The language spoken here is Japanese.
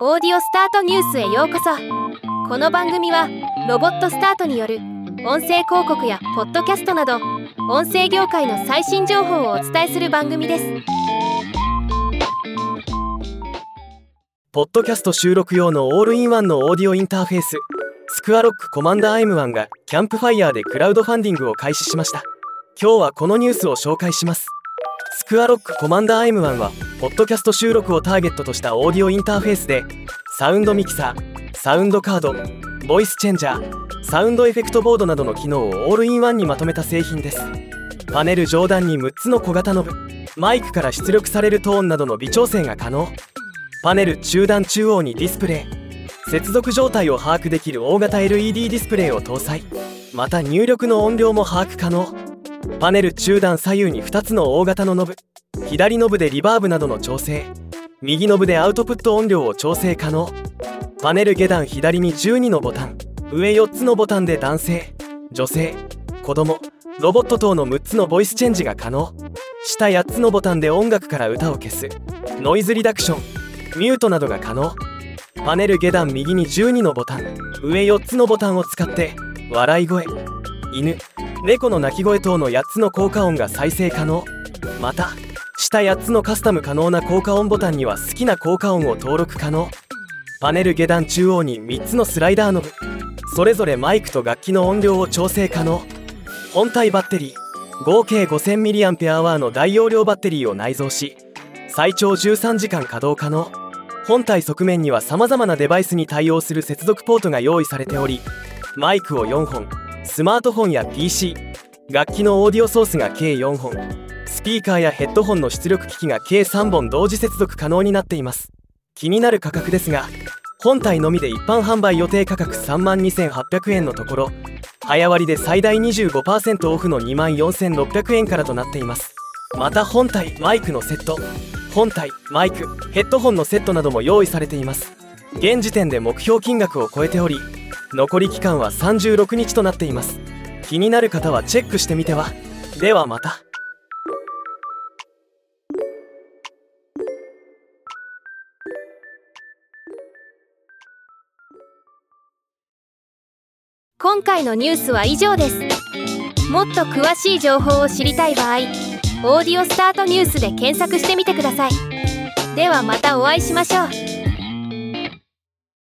オーディオスタートニュースへようこそ。この番組はロボットスタートによる音声広告やポッドキャストなど音声業界の最新情報をお伝えする番組です。ポッドキャスト収録用のオールインワンのオーディオインターフェーススクアロックコマンダー M1 がキャンプファイヤーでクラウドファンディングを開始しました。今日はこのニュースを紹介します。Squarock Commander M1 はポッドキャスト収録をターゲットとしたオーディオインターフェースでサウンドミキサーサウンドカードボイスチェンジャーサウンドエフェクトボードなどの機能をオールインワンにまとめた製品です。パネル上段に6つの小型ノブマイクから出力されるトーンなどの微調整が可能。パネル中段中央にディスプレイ。接続状態を把握できる大型 LED ディスプレイを搭載。また入力の音量も把握可能。パネル中段左右に2つの大型のノブ。左ノブでリバーブなどの調整。右ノブでアウトプット音量を調整可能。パネル下段左に12のボタン。上4つのボタンで男性女性子供ロボット等の6つのボイスチェンジが可能。下8つのボタンで音楽から歌を消す。ノイズリダクションミュートなどが可能。パネル下段右に12のボタン。上4つのボタンを使って笑い声犬猫の鳴き声等の8つの効果音が再生可能。また下8つのカスタム可能な効果音ボタンには好きな効果音を登録可能。パネル下段中央に3つのスライダーノブ。それぞれマイクと楽器の音量を調整可能。本体バッテリー。合計 5000mAh の大容量バッテリーを内蔵し最長13時間稼働可能。本体側面にはさまざまなデバイスに対応する接続ポートが用意されておりマイクを4本。スマートフォンや PC 楽器のオーディオソースが計4本スピーカーやヘッドホンの出力機器が計3本同時接続可能になっています。気になる価格ですが本体のみで一般販売予定価格3万2800円のところ早割で最大25%オフの2万4600円からとなっています。また本体マイクのセット本体マイクヘッドホンのセットなども用意されています。現時点で目標金額を超えており残り期間は36日となっています。気になる方はチェックしてみては。ではまた。今回のニュースは以上です。もっと詳しい情報を知りたい場合「オーディオスタートニュース」で検索してみてください。ではまたお会いしましょう。